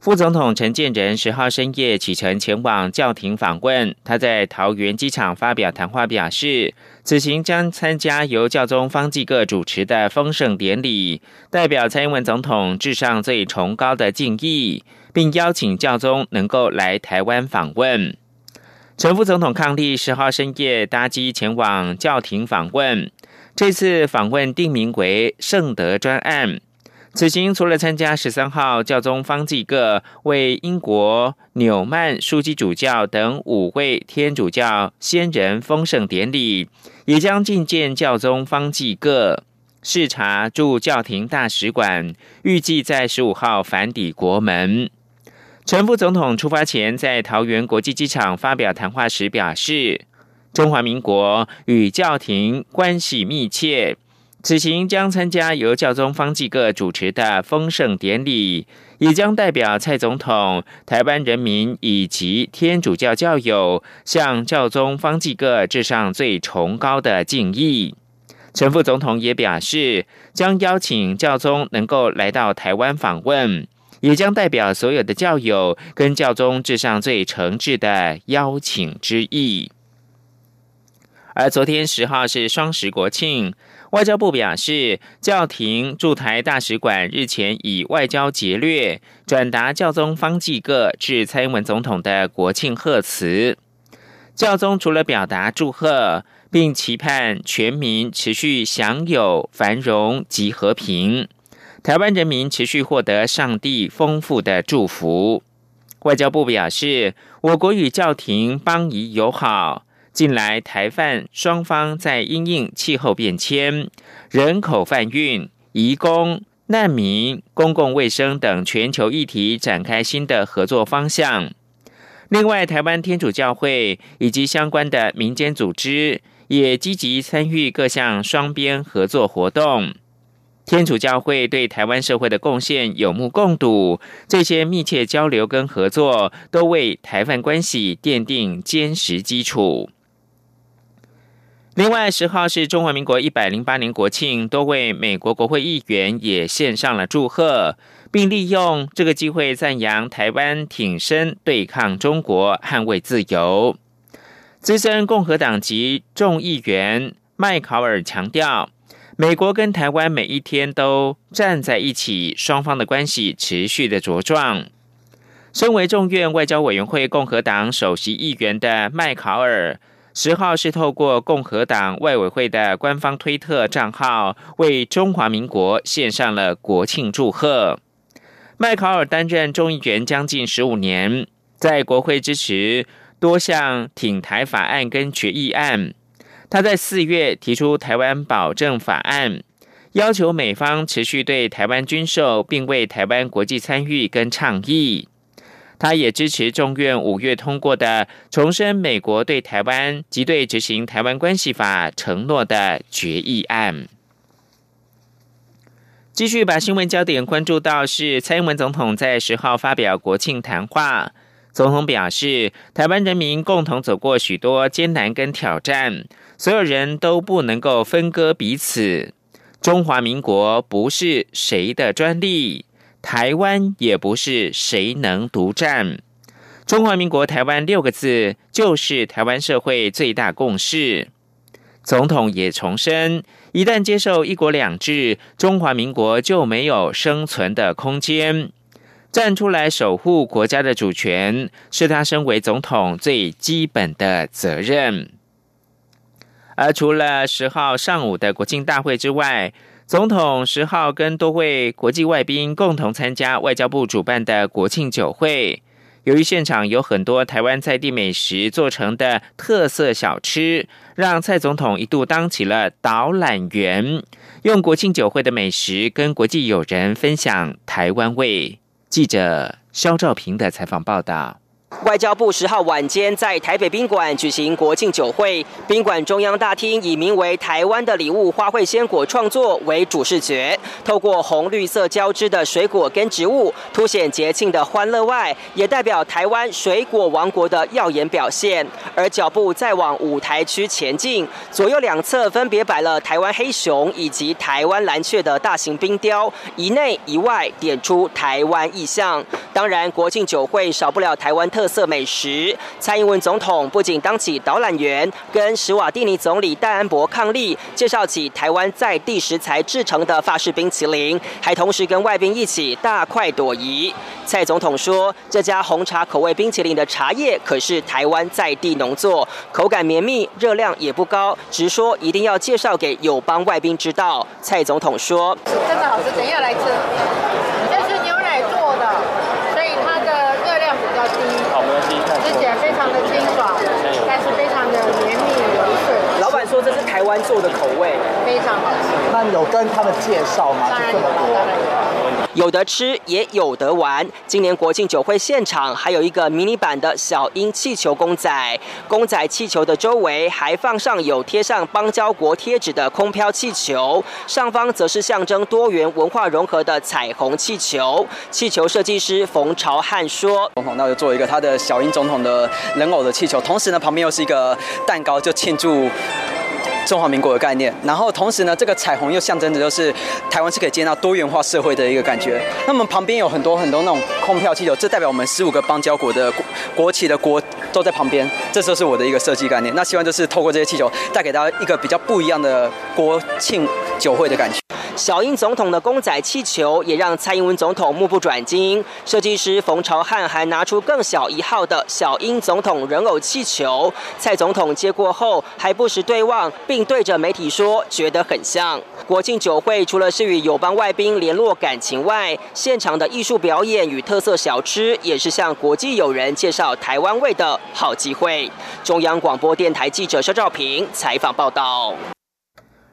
副总统陈建仁十号深夜启程前往教廷访问。他在桃园机场发表谈话，表示此行将参加由教宗方济各主持的丰盛典礼，代表蔡英文总统致上最崇高的敬意，并邀请教宗能够来台湾访问。陈副总统抗力十号深夜搭机前往教廷访问，这次访问定名为圣德专案。此行除了参加十三号教宗方济各为英国纽曼枢机主教等五位天主教先人封圣典礼，也将觐见教宗方济各，视察驻教廷大使馆，预计在十五号返抵国门。陈副总统出发前在桃园国际机场发表谈话时表示，中华民国与教廷关系密切。此行将参加由教宗方济各主持的丰盛典礼，也将代表蔡总统、台湾人民以及天主教教友向教宗方济各致上最崇高的敬意。陈副总统也表示，将邀请教宗能够来到台湾访问，也将代表所有的教友跟教宗致上最诚挚的邀请之意。而昨天十号是双十国庆。外交部表示，教廷驻台大使馆日前以外交节略转达教宗方济各致蔡英文总统的国庆贺词。教宗除了表达祝贺，并期盼全民持续享有繁荣及和平，台湾人民持续获得上帝丰富的祝福。外交部表示，我国与教廷邦谊友好。近来，台泛双方在因应气候变迁、人口贩运、移工、难民、公共卫生等全球议题展开新的合作方向。另外，台湾天主教会以及相关的民间组织也积极参与各项双边合作活动。天主教会对台湾社会的贡献有目共睹，这些密切交流跟合作都为台湾关系奠定坚实基础。另外，十号是中华民国一百零八年国庆，多位美国国会议员也献上了祝贺，并利用这个机会赞扬台湾挺身对抗中国，捍卫自由。资深共和党籍众议员麦考尔强调，美国跟台湾每一天都站在一起，双方的关系持续的茁壮。身为众院外交委员会共和党首席议员的麦考尔。十号是透过共和党外委会的官方推特账号，为中华民国献上了国庆祝贺。麦考尔担任众议员将近十五年，在国会支持多项挺台法案跟决议案。他在四月提出台湾保证法案，要求美方持续对台湾军售，并为台湾国际参与跟倡议。他也支持众院五月通过的重申美国对台湾及对执行台湾关系法承诺的决议案。继续把新闻焦点关注到是蔡英文总统在十号发表国庆谈话，总统表示，台湾人民共同走过许多艰难跟挑战，所有人都不能够分割彼此。中华民国不是谁的专利。台湾也不是谁能独占，中华民国台湾六个字就是台湾社会最大共识。总统也重申，一旦接受一国两制，中华民国就没有生存的空间。站出来守护国家的主权，是他身为总统最基本的责任。而除了十号上午的国庆大会之外，总统十号跟多位国际外宾共同参加外交部主办的国庆酒会。由于现场有很多台湾在地美食做成的特色小吃，让蔡总统一度当起了导览员，用国庆酒会的美食跟国际友人分享台湾味。记者肖兆平的采访报道。外交部十号晚间在台北宾馆举行国庆酒会，宾馆中央大厅以名为“台湾的礼物”花卉鲜果创作为主视觉，透过红绿色交织的水果跟植物，凸显节庆的欢乐外，也代表台湾水果王国的耀眼表现。而脚步再往舞台区前进，左右两侧分别摆了台湾黑熊以及台湾蓝雀的大型冰雕，一内一外点出台湾意象。当然，国庆酒会少不了台湾特。特色美食，蔡英文总统不仅当起导览员，跟史瓦蒂尼总理戴安博伉俪，介绍起台湾在地食材制成的法式冰淇淋，还同时跟外宾一起大快朵颐。蔡总统说，这家红茶口味冰淇淋的茶叶可是台湾在地农作，口感绵密，热量也不高，直说一定要介绍给友邦外宾知道。蔡总统说，真的好吃，等一下来吃。吃起来非常的清爽，但是非常的绵密，柔顺。老板说这。台湾做的口味，非常好吃。那有跟他们介绍吗？当然有，当然有。有得吃也有得玩。今年国庆酒会现场还有一个迷你版的小鹰气球公仔，公仔气球的周围还放上有贴上邦交国贴纸的空飘气球，上方则是象征多元文化融合的彩虹气球。气球设计师冯朝汉说：“总统，那就做一个他的小鹰总统的人偶的气球，同时呢，旁边又是一个蛋糕，就庆祝。”中华民国的概念，然后同时呢，这个彩虹又象征着就是台湾是可以接纳多元化社会的一个感觉。那么旁边有很多很多那种空票气球，这代表我们十五个邦交国的国国旗的国都在旁边，这就是我的一个设计概念。那希望就是透过这些气球，带给大家一个比较不一样的国庆酒会的感觉。小英总统的公仔气球也让蔡英文总统目不转睛。设计师冯朝汉还拿出更小一号的小英总统人偶气球，蔡总统接过后还不时对望，并对着媒体说觉得很像。国庆酒会除了是与友邦外宾联络感情外，现场的艺术表演与特色小吃也是向国际友人介绍台湾味的好机会。中央广播电台记者肖照平采访报道。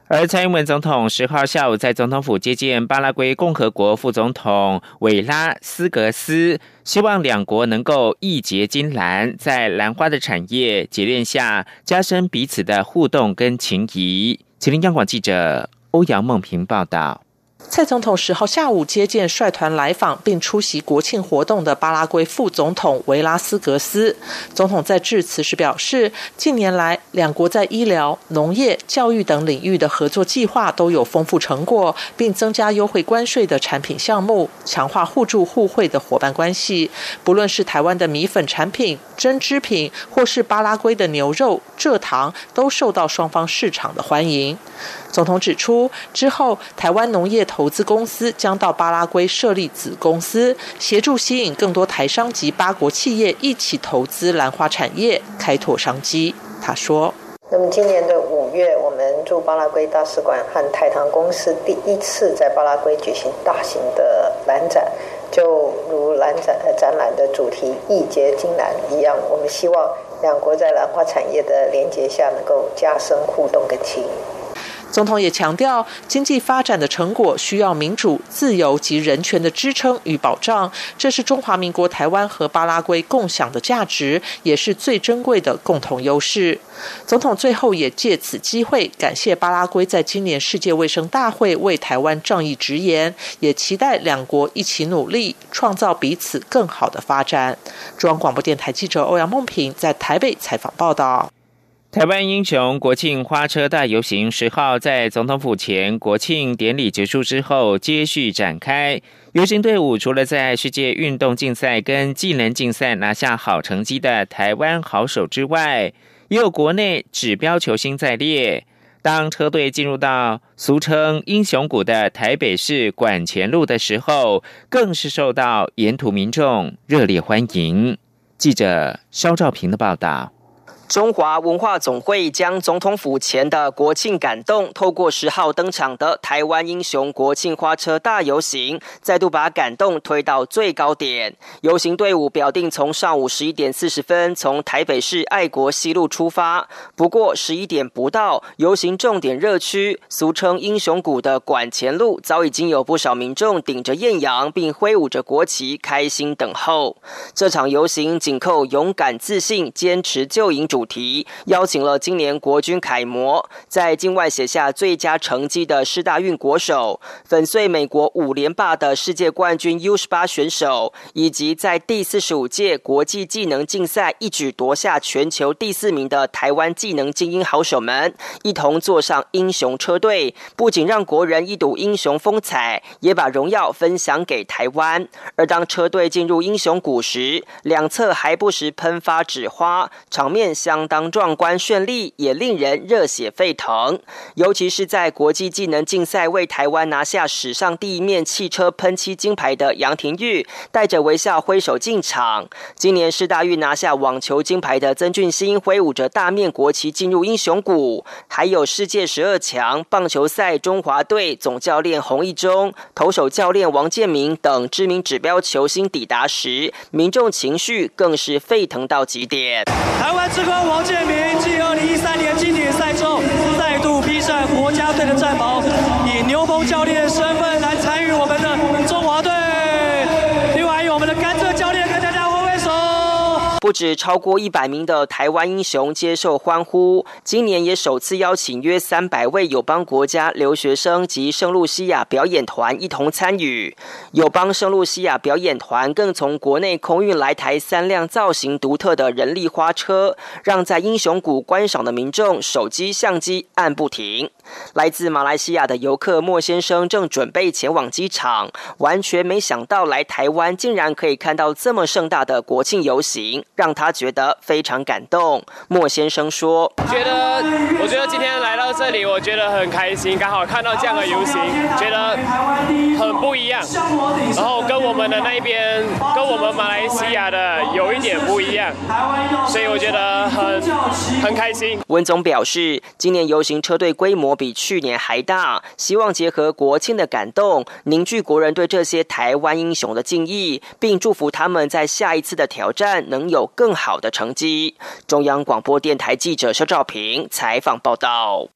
而蔡英文总统十号下午在总统府接见巴拉圭共和国副总统韦拉斯格斯，希望两国能够义结金兰，在兰花的产业结链下，加深彼此的互动跟情谊。吉林央广记者欧阳梦平报道。蔡总统十号下午接见率团来访并出席国庆活动的巴拉圭副总统维拉斯格斯。总统在致辞时表示，近年来两国在医疗、农业、教育等领域的合作计划都有丰富成果，并增加优惠关税的产品项目，强化互助互惠的伙伴关系。不论是台湾的米粉产品、针织品，或是巴拉圭的牛肉、蔗糖，都受到双方市场的欢迎。总统指出，之后台湾农业投资公司将到巴拉圭设立子公司，协助吸引更多台商及八国企业一起投资兰花产业，开拓商机。他说：“那么今年的五月，我们驻巴拉圭大使馆和台糖公司第一次在巴拉圭举行大型的兰展，就如兰展展览的主题‘义结金兰’一样，我们希望两国在兰花产业的连结下，能够加深互动跟情谊。”总统也强调，经济发展的成果需要民主、自由及人权的支撑与保障，这是中华民国台湾和巴拉圭共享的价值，也是最珍贵的共同优势。总统最后也借此机会感谢巴拉圭在今年世界卫生大会为台湾仗义直言，也期待两国一起努力，创造彼此更好的发展。中央广播电台记者欧阳梦平在台北采访报道。台湾英雄国庆花车大游行十号在总统府前国庆典礼结束之后，接续展开。游行队伍除了在世界运动竞赛跟技能竞赛拿下好成绩的台湾好手之外，也有国内指标球星在列。当车队进入到俗称英雄谷的台北市管前路的时候，更是受到沿途民众热烈欢迎。记者肖兆平的报道。中华文化总会将总统府前的国庆感动，透过十号登场的台湾英雄国庆花车大游行，再度把感动推到最高点。游行队伍表定从上午十一点四十分从台北市爱国西路出发，不过十一点不到，游行重点热区，俗称英雄谷的管前路，早已经有不少民众顶着艳阳，并挥舞着国旗，开心等候。这场游行紧扣勇敢、自信、坚持救营。主主题邀请了今年国军楷模，在境外写下最佳成绩的师大运国手，粉碎美国五连霸的世界冠军 U 十八选手，以及在第四十五届国际技能竞赛一举夺下全球第四名的台湾技能精英好手们，一同坐上英雄车队，不仅让国人一睹英雄风采，也把荣耀分享给台湾。而当车队进入英雄谷时，两侧还不时喷发纸花，场面。相当壮观绚丽，也令人热血沸腾。尤其是在国际技能竞赛为台湾拿下史上第一面汽车喷漆金牌的杨廷玉，带着微笑挥手进场。今年世大运拿下网球金牌的曾俊欣，挥舞着大面国旗进入英雄谷。还有世界十二强棒球赛中华队总教练洪一中、投手教练王建民等知名指标球星抵达时，民众情绪更是沸腾到极点。台湾之光。王建民继二零一三年经典赛不止超过一百名的台湾英雄接受欢呼，今年也首次邀请约三百位友邦国家留学生及圣露西亚表演团一同参与。友邦圣露西亚表演团更从国内空运来台三辆造型独特的人力花车，让在英雄谷观赏的民众手机相机按不停。来自马来西亚的游客莫先生正准备前往机场，完全没想到来台湾竟然可以看到这么盛大的国庆游行，让他觉得非常感动。莫先生说：“觉得我觉得今天来到这里，我觉得很开心，刚好看到这样的游行，觉得很不一样。然后跟我们的那边，跟我们马来西亚的有一点不一样，所以我觉得很很开心。”文总表示，今年游行车队规模。比去年还大，希望结合国庆的感动，凝聚国人对这些台湾英雄的敬意，并祝福他们在下一次的挑战能有更好的成绩。中央广播电台记者肖兆平采访报道。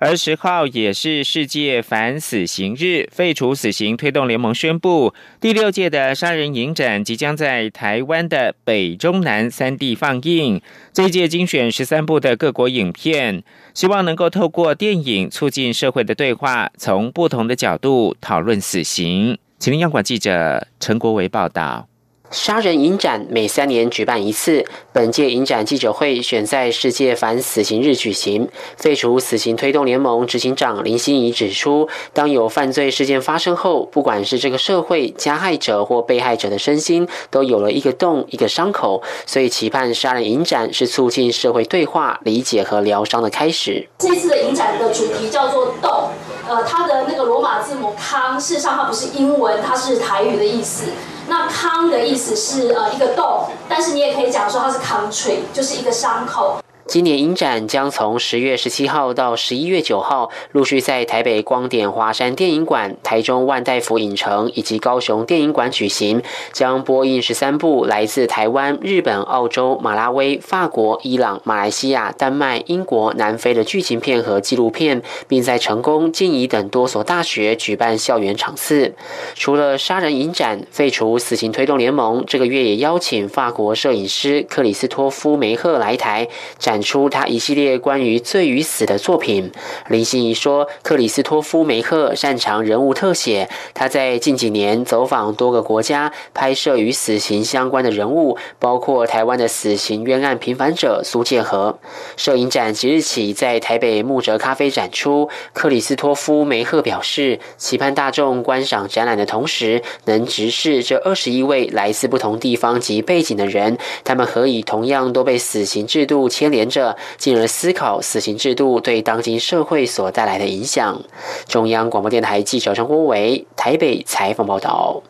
而十号也是世界反死刑日，废除死刑推动联盟宣布，第六届的杀人影展即将在台湾的北中南三地放映。这一届精选十三部的各国影片，希望能够透过电影促进社会的对话，从不同的角度讨论死刑。请听央广记者陈国维报道。杀人影展每三年举办一次，本届影展记者会选在世界反死刑日举行。废除死刑推动联盟执行长林心怡指出，当有犯罪事件发生后，不管是这个社会加害者或被害者的身心，都有了一个洞、一个伤口，所以期盼杀人影展是促进社会对话、理解和疗伤的开始。这次的影展的主题叫做“洞”，呃，它的那个罗马字母康，事实上它不是英文，它是台语的意思。那康的意思是呃一个洞，但是你也可以讲说它是 country，就是一个伤口。今年影展将从十月十七号到十一月九号，陆续在台北光点华山电影馆、台中万代福影城以及高雄电影馆举行，将播映十三部来自台湾、日本、澳洲、马拉维、法国、伊朗、马来西亚、丹麦、英国、南非的剧情片和纪录片，并在成功、静怡等多所大学举办校园场次。除了杀人影展，废除死刑推动联盟这个月也邀请法国摄影师克里斯托夫梅赫来台展。出他一系列关于罪与死的作品。林心怡说：“克里斯托夫梅克擅长人物特写，他在近几年走访多个国家，拍摄与死刑相关的人物，包括台湾的死刑冤案平反者苏建和。摄影展即日起在台北木哲咖啡展出。克里斯托夫梅赫表示，期盼大众观赏展览的同时，能直视这二十一位来自不同地方及背景的人，他们何以同样都被死刑制度牵连。”着，进而思考死刑制度对当今社会所带来的影响。中央广播电台记者张国伟台北采访报道。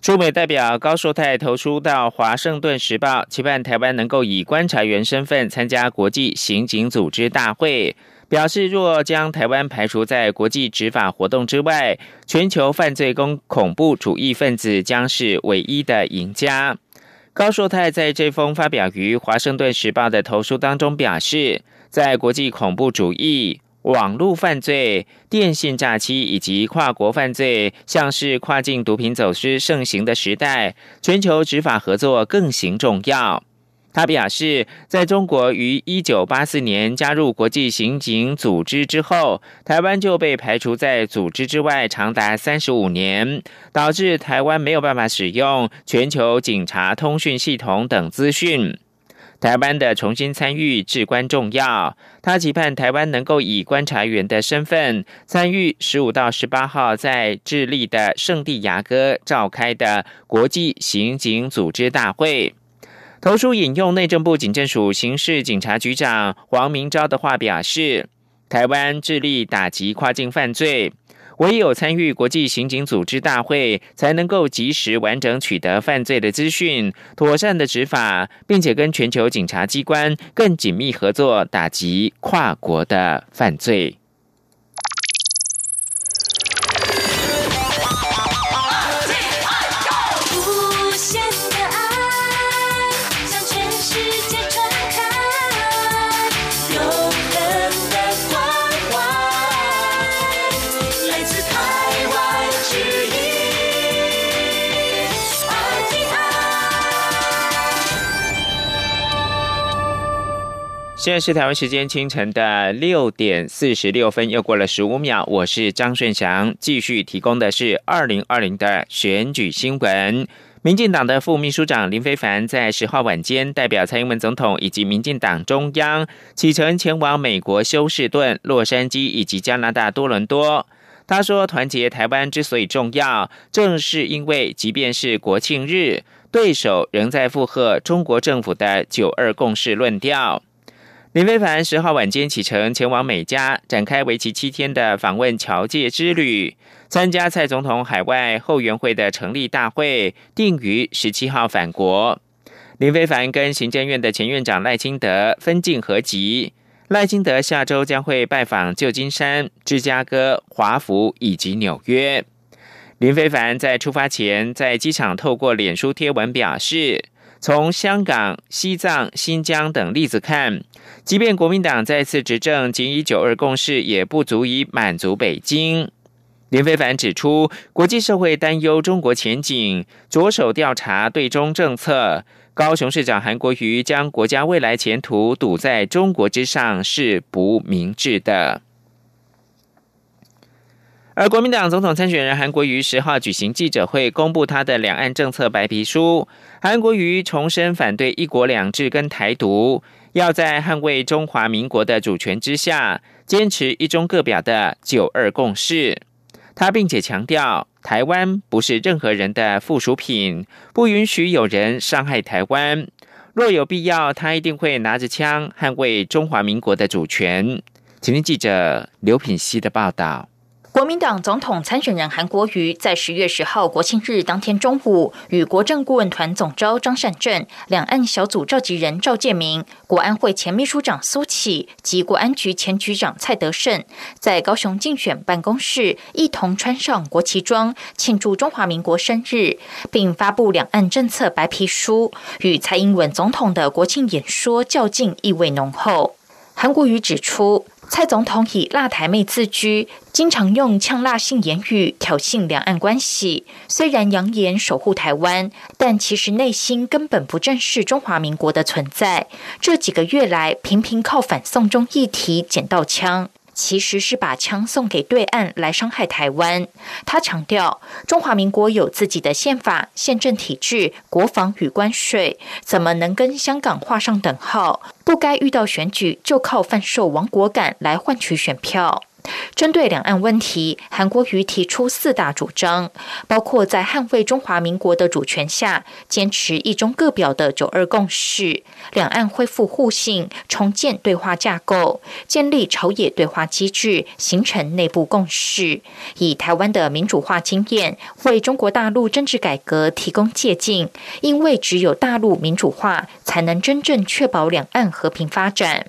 驻美代表高硕泰投书到《华盛顿时报》，期盼台湾能够以观察员身份参加国际刑警组织大会，表示若将台湾排除在国际执法活动之外，全球犯罪跟恐怖主义分子将是唯一的赢家。高硕泰在这封发表于《华盛顿时报》的投书当中表示，在国际恐怖主义。网络犯罪、电信诈欺以及跨国犯罪，像是跨境毒品走私盛行的时代，全球执法合作更行重要。他表示，在中国于一九八四年加入国际刑警组织之后，台湾就被排除在组织之外长达三十五年，导致台湾没有办法使用全球警察通讯系统等资讯。台湾的重新参与至关重要。他期盼台湾能够以观察员的身份参与十五到十八号在智利的圣地亚哥召开的国际刑警组织大会。投书引用内政部警政署刑事警察局长黄明昭的话表示：“台湾致力打击跨境犯罪。”唯有参与国际刑警组织大会，才能够及时完整取得犯罪的资讯，妥善的执法，并且跟全球警察机关更紧密合作，打击跨国的犯罪。现在是台湾时间清晨的六点四十六分，又过了十五秒。我是张顺祥，继续提供的是二零二零的选举新闻。民进党的副秘书长林非凡在十号晚间，代表蔡英文总统以及民进党中央启程前往美国休士顿、洛杉矶以及加拿大多伦多。他说：“团结台湾之所以重要，正是因为即便是国庆日，对手仍在附和中国政府的九二共识论调。”林非凡十号晚间启程前往美加，展开为期七天的访问侨界之旅，参加蔡总统海外后援会的成立大会，定于十七号返国。林非凡跟行政院的前院长赖清德分进合集，赖清德下周将会拜访旧金山、芝加哥、华府以及纽约。林非凡在出发前在机场透过脸书贴文表示。从香港、西藏、新疆等例子看，即便国民党再次执政，仅以九二共识也不足以满足北京。林非凡指出，国际社会担忧中国前景，着手调查对中政策。高雄市长韩国瑜将国家未来前途赌在中国之上，是不明智的。而国民党总统参选人韩国瑜十号举行记者会，公布他的两岸政策白皮书。韩国瑜重申反对一国两制跟台独，要在捍卫中华民国的主权之下，坚持一中各表的九二共识。他并且强调，台湾不是任何人的附属品，不允许有人伤害台湾。若有必要，他一定会拿着枪捍卫中华民国的主权。请听记者刘品熙的报道。国民党总统参选人韩国瑜在十月十号国庆日当天中午，与国政顾问团总召张善政、两岸小组召集人赵建明、国安会前秘书长苏启及国安局前局长蔡德胜，在高雄竞选办公室一同穿上国旗装，庆祝中华民国生日，并发布两岸政策白皮书，与蔡英文总统的国庆演说较劲，意味浓厚。韩国瑜指出。蔡总统以“辣台妹”自居，经常用呛辣性言语挑衅两岸关系。虽然扬言守护台湾，但其实内心根本不正视中华民国的存在。这几个月来，频频靠反送中议题捡到枪。其实是把枪送给对岸来伤害台湾。他强调，中华民国有自己的宪法、宪政体制、国防与关税，怎么能跟香港画上等号？不该遇到选举就靠贩售亡国感来换取选票。针对两岸问题，韩国瑜提出四大主张，包括在捍卫中华民国的主权下，坚持一中各表的九二共识；两岸恢复互信，重建对话架构，建立朝野对话机制，形成内部共识；以台湾的民主化经验，为中国大陆政治改革提供借鉴。因为只有大陆民主化，才能真正确保两岸和平发展。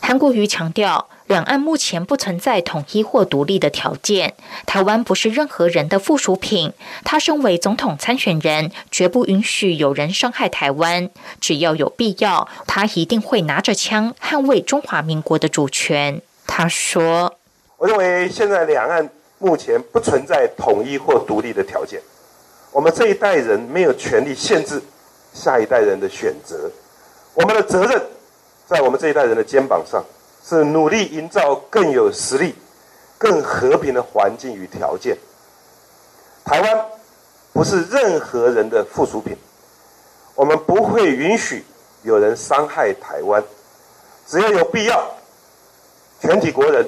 韩国瑜强调。两岸目前不存在统一或独立的条件，台湾不是任何人的附属品。他身为总统参选人，绝不允许有人伤害台湾。只要有必要，他一定会拿着枪捍卫中华民国的主权。他说：“我认为现在两岸目前不存在统一或独立的条件。我们这一代人没有权利限制下一代人的选择。我们的责任在我们这一代人的肩膀上。”是努力营造更有实力、更和平的环境与条件。台湾不是任何人的附属品，我们不会允许有人伤害台湾。只要有必要，全体国人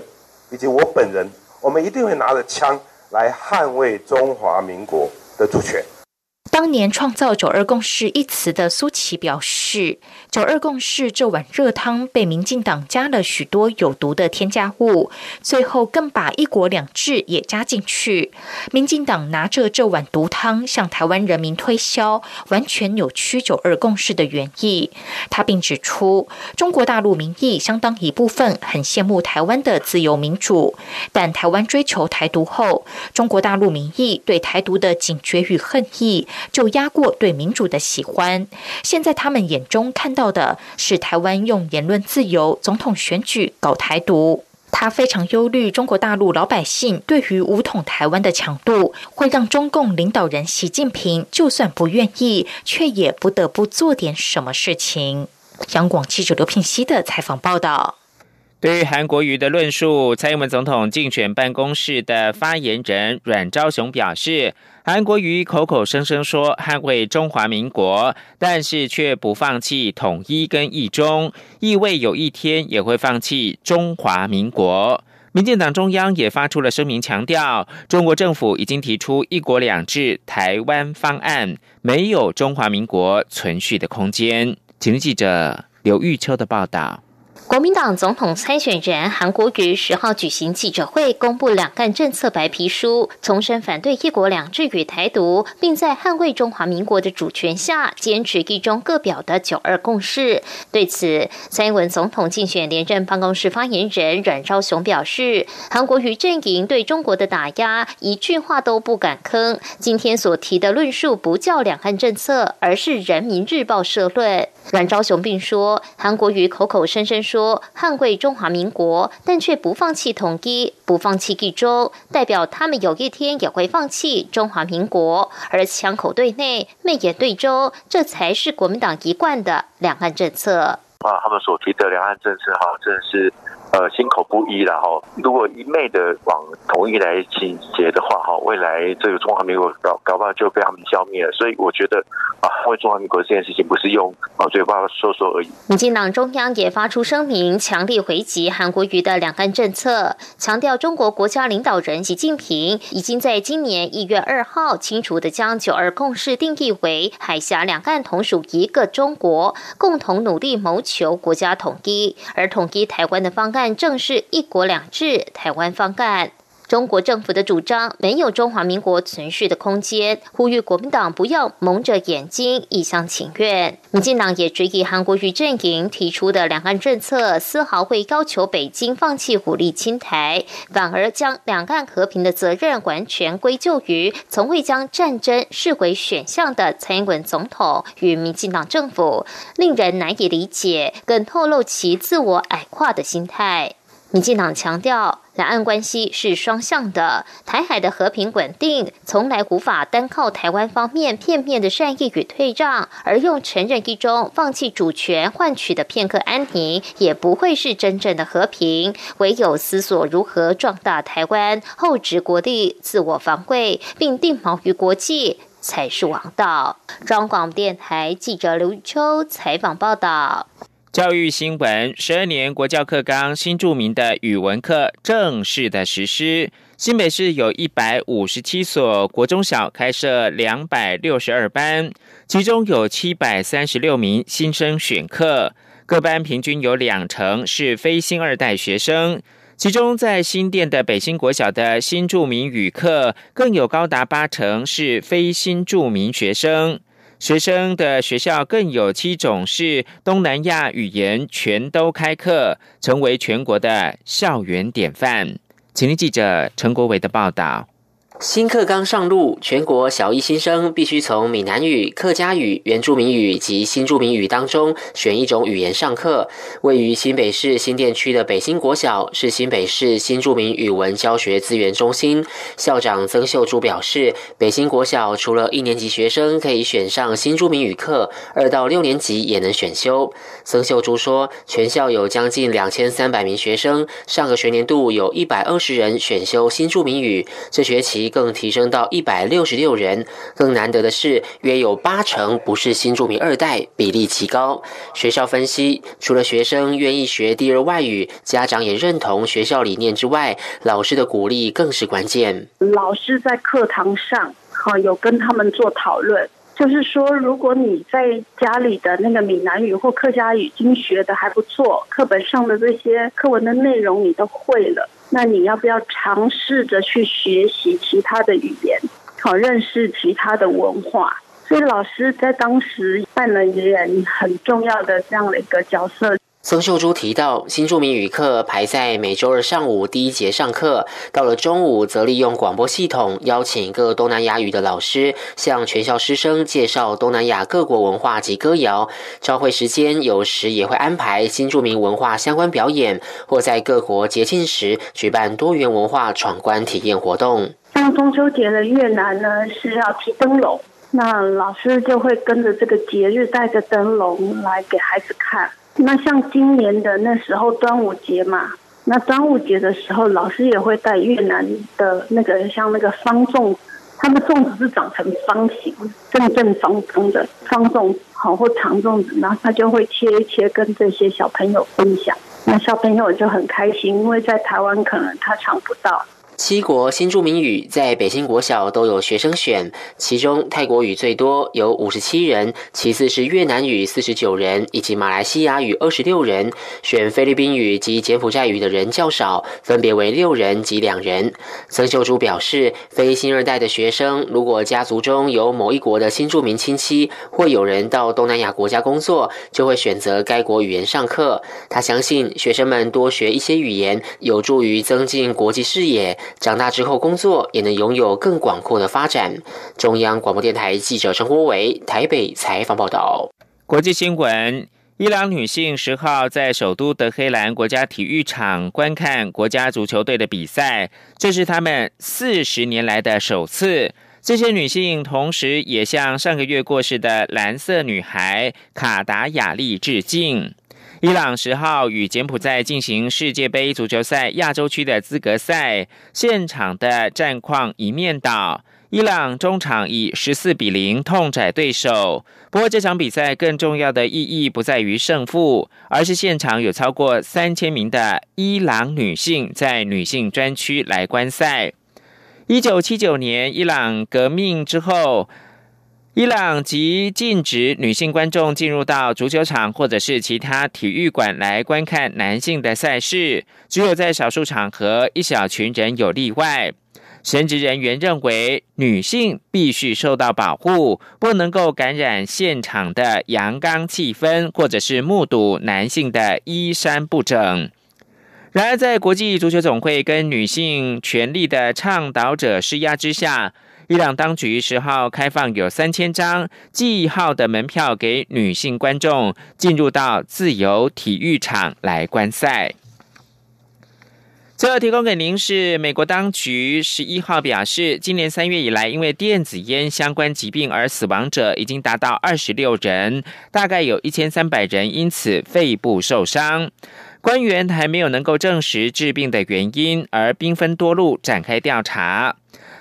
以及我本人，我们一定会拿着枪来捍卫中华民国的主权。当年创造“九二共识”一词的苏琪表示：“九二共识这碗热汤被民进党加了许多有毒的添加物，最后更把‘一国两制’也加进去。民进党拿着这碗毒汤向台湾人民推销，完全扭曲‘九二共识’的原意。”他并指出，中国大陆民意相当一部分很羡慕台湾的自由民主，但台湾追求台独后，中国大陆民意对台独的警觉与恨意。就压过对民主的喜欢。现在他们眼中看到的是台湾用言论自由、总统选举搞台独。他非常忧虑中国大陆老百姓对于武统台湾的强度，会让中共领导人习近平就算不愿意，却也不得不做点什么事情。央广记者刘聘熙的采访报道。对于韩国瑜的论述，蔡英文总统竞选办公室的发言人阮昭雄表示，韩国瑜口口声声说捍卫中华民国，但是却不放弃统一跟一中，意味有一天也会放弃中华民国。民进党中央也发出了声明，强调中国政府已经提出一国两制台湾方案，没有中华民国存续的空间。请记者刘玉秋的报道。国民党总统参选人韩国瑜十号举行记者会，公布两岸政策白皮书，重申反对一国两制与台独，并在捍卫中华民国的主权下，坚持一中各表的九二共识。对此，蔡英文总统竞选连任办公室发言人阮昭雄表示，韩国瑜阵营对中国的打压，一句话都不敢吭。今天所提的论述不叫两岸政策，而是人民日报社论。阮昭雄并说，韩国瑜口口声声说。捍卫中华民国，但却不放弃统一，不放弃一中，代表他们有一天也会放弃中华民国。而枪口对内，媚眼对中，这才是国民党一贯的两岸政策。啊，他们所提的两岸政策，哈，真是。呃，心口不一，然后如果一昧的往统一来倾斜的话，哈，未来这个中华民国搞搞不好就被他们消灭了。所以我觉得啊，为中华民国这件事情不是用啊嘴巴说说而已。民进党中央也发出声明，强力回击韩国瑜的两岸政策，强调中国国家领导人习近平已经在今年一月二号清楚的将九二共识定义为海峡两岸同属一个中国，共同努力谋求国家统一，而统一台湾的方。案正是一国两制台湾方干。中国政府的主张没有中华民国存续的空间，呼吁国民党不要蒙着眼睛一厢情愿。民进党也质疑韩国瑜阵营提出的两岸政策，丝毫会要求北京放弃武力侵台，反而将两岸和平的责任完全归咎于从未将战争视为选项的蔡英文总统与民进党政府，令人难以理解，更透露其自我矮化的心态。民进党强调，两岸关系是双向的，台海的和平稳定从来无法单靠台湾方面片面的善意与退让，而用承认一中、放弃主权换取的片刻安宁，也不会是真正的和平。唯有思索如何壮大台湾，厚植国力，自我防卫，并定锚于国际，才是王道。中广电台记者刘秋采访报道。教育新闻：十二年国教课纲新著名的语文课正式的实施。新北市有一百五十七所国中小开设两百六十二班，其中有七百三十六名新生选课，各班平均有两成是非新二代学生。其中在新店的北新国小的新著名语课，更有高达八成是非新著名学生。学生的学校更有七种是东南亚语言全都开课，成为全国的校园典范。请听记者陈国伟的报道。新课纲上路，全国小一新生必须从闽南语、客家语、原住民语及新住民语当中选一种语言上课。位于新北市新店区的北新国小是新北市新住民语文教学资源中心。校长曾秀珠表示，北新国小除了一年级学生可以选上新住民语课，二到六年级也能选修。曾秀珠说，全校有将近两千三百名学生，上个学年度有一百二十人选修新住民语，这学期。更提升到一百六十六人，更难得的是，约有八成不是新住民二代，比例极高。学校分析，除了学生愿意学第二外语，家长也认同学校理念之外，老师的鼓励更是关键。老师在课堂上，哈，有跟他们做讨论，就是说，如果你在家里的那个闽南语或客家语已经学的还不错，课本上的这些课文的内容你都会了。那你要不要尝试着去学习其他的语言，好认识其他的文化？所以老师在当时扮演很重要的这样的一个角色。曾秀珠提到，新著名语课排在每周二上午第一节上课，到了中午则利用广播系统邀请各东南亚语的老师，向全校师生介绍东南亚各国文化及歌谣。朝会时间有时也会安排新著名文化相关表演，或在各国节庆时举办多元文化闯关体验活动。像中秋节的越南呢，是要提灯笼，那老师就会跟着这个节日带着灯笼来给孩子看。那像今年的那时候端午节嘛，那端午节的时候，老师也会带越南的那个像那个方粽，他们粽子是长成方形，正正方方的方粽，好或长粽子，然后他就会切一切跟这些小朋友分享，那小朋友就很开心，因为在台湾可能他尝不到。七国新著名语在北京国小都有学生选，其中泰国语最多，有五十七人；其次是越南语四十九人，以及马来西亚语二十六人。选菲律宾语及柬埔寨语的人较少，分别为六人及两人。曾秀珠表示，非新二代的学生，如果家族中有某一国的新著名亲戚，或有人到东南亚国家工作，就会选择该国语言上课。他相信，学生们多学一些语言，有助于增进国际视野。长大之后工作也能拥有更广阔的发展。中央广播电台记者陈国伟台北采访报道。国际新闻：伊朗女性十号在首都德黑兰国家体育场观看国家足球队的比赛，这是他们四十年来的首次。这些女性同时也向上个月过世的蓝色女孩卡达雅丽致敬。伊朗十号与柬埔寨进行世界杯足球赛亚洲区的资格赛，现场的战况一面倒。伊朗中场以十四比零痛宰对手。不过，这场比赛更重要的意义不在于胜负，而是现场有超过三千名的伊朗女性在女性专区来观赛。一九七九年伊朗革命之后。伊朗即禁止女性观众进入到足球场或者是其他体育馆来观看男性的赛事，只有在少数场合，一小群人有例外。神职人员认为，女性必须受到保护，不能够感染现场的阳刚气氛，或者是目睹男性的衣衫不整。然而，在国际足球总会跟女性权利的倡导者施压之下。伊朗当局十号开放有三千张记号的门票给女性观众进入到自由体育场来观赛。最后提供给您是美国当局十一号表示，今年三月以来，因为电子烟相关疾病而死亡者已经达到二十六人，大概有一千三百人因此肺部受伤。官员还没有能够证实致病的原因，而兵分多路展开调查。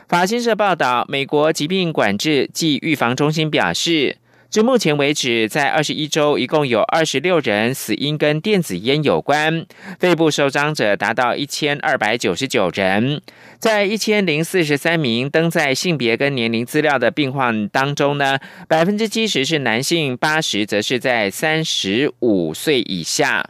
法新社报道，美国疾病管制暨预防中心表示，至目前为止，在二十一周，一共有二十六人死因跟电子烟有关，肺部受伤者达到一千二百九十九人。在一千零四十三名登在性别跟年龄资料的病患当中呢，百分之七十是男性，八十则是在三十五岁以下。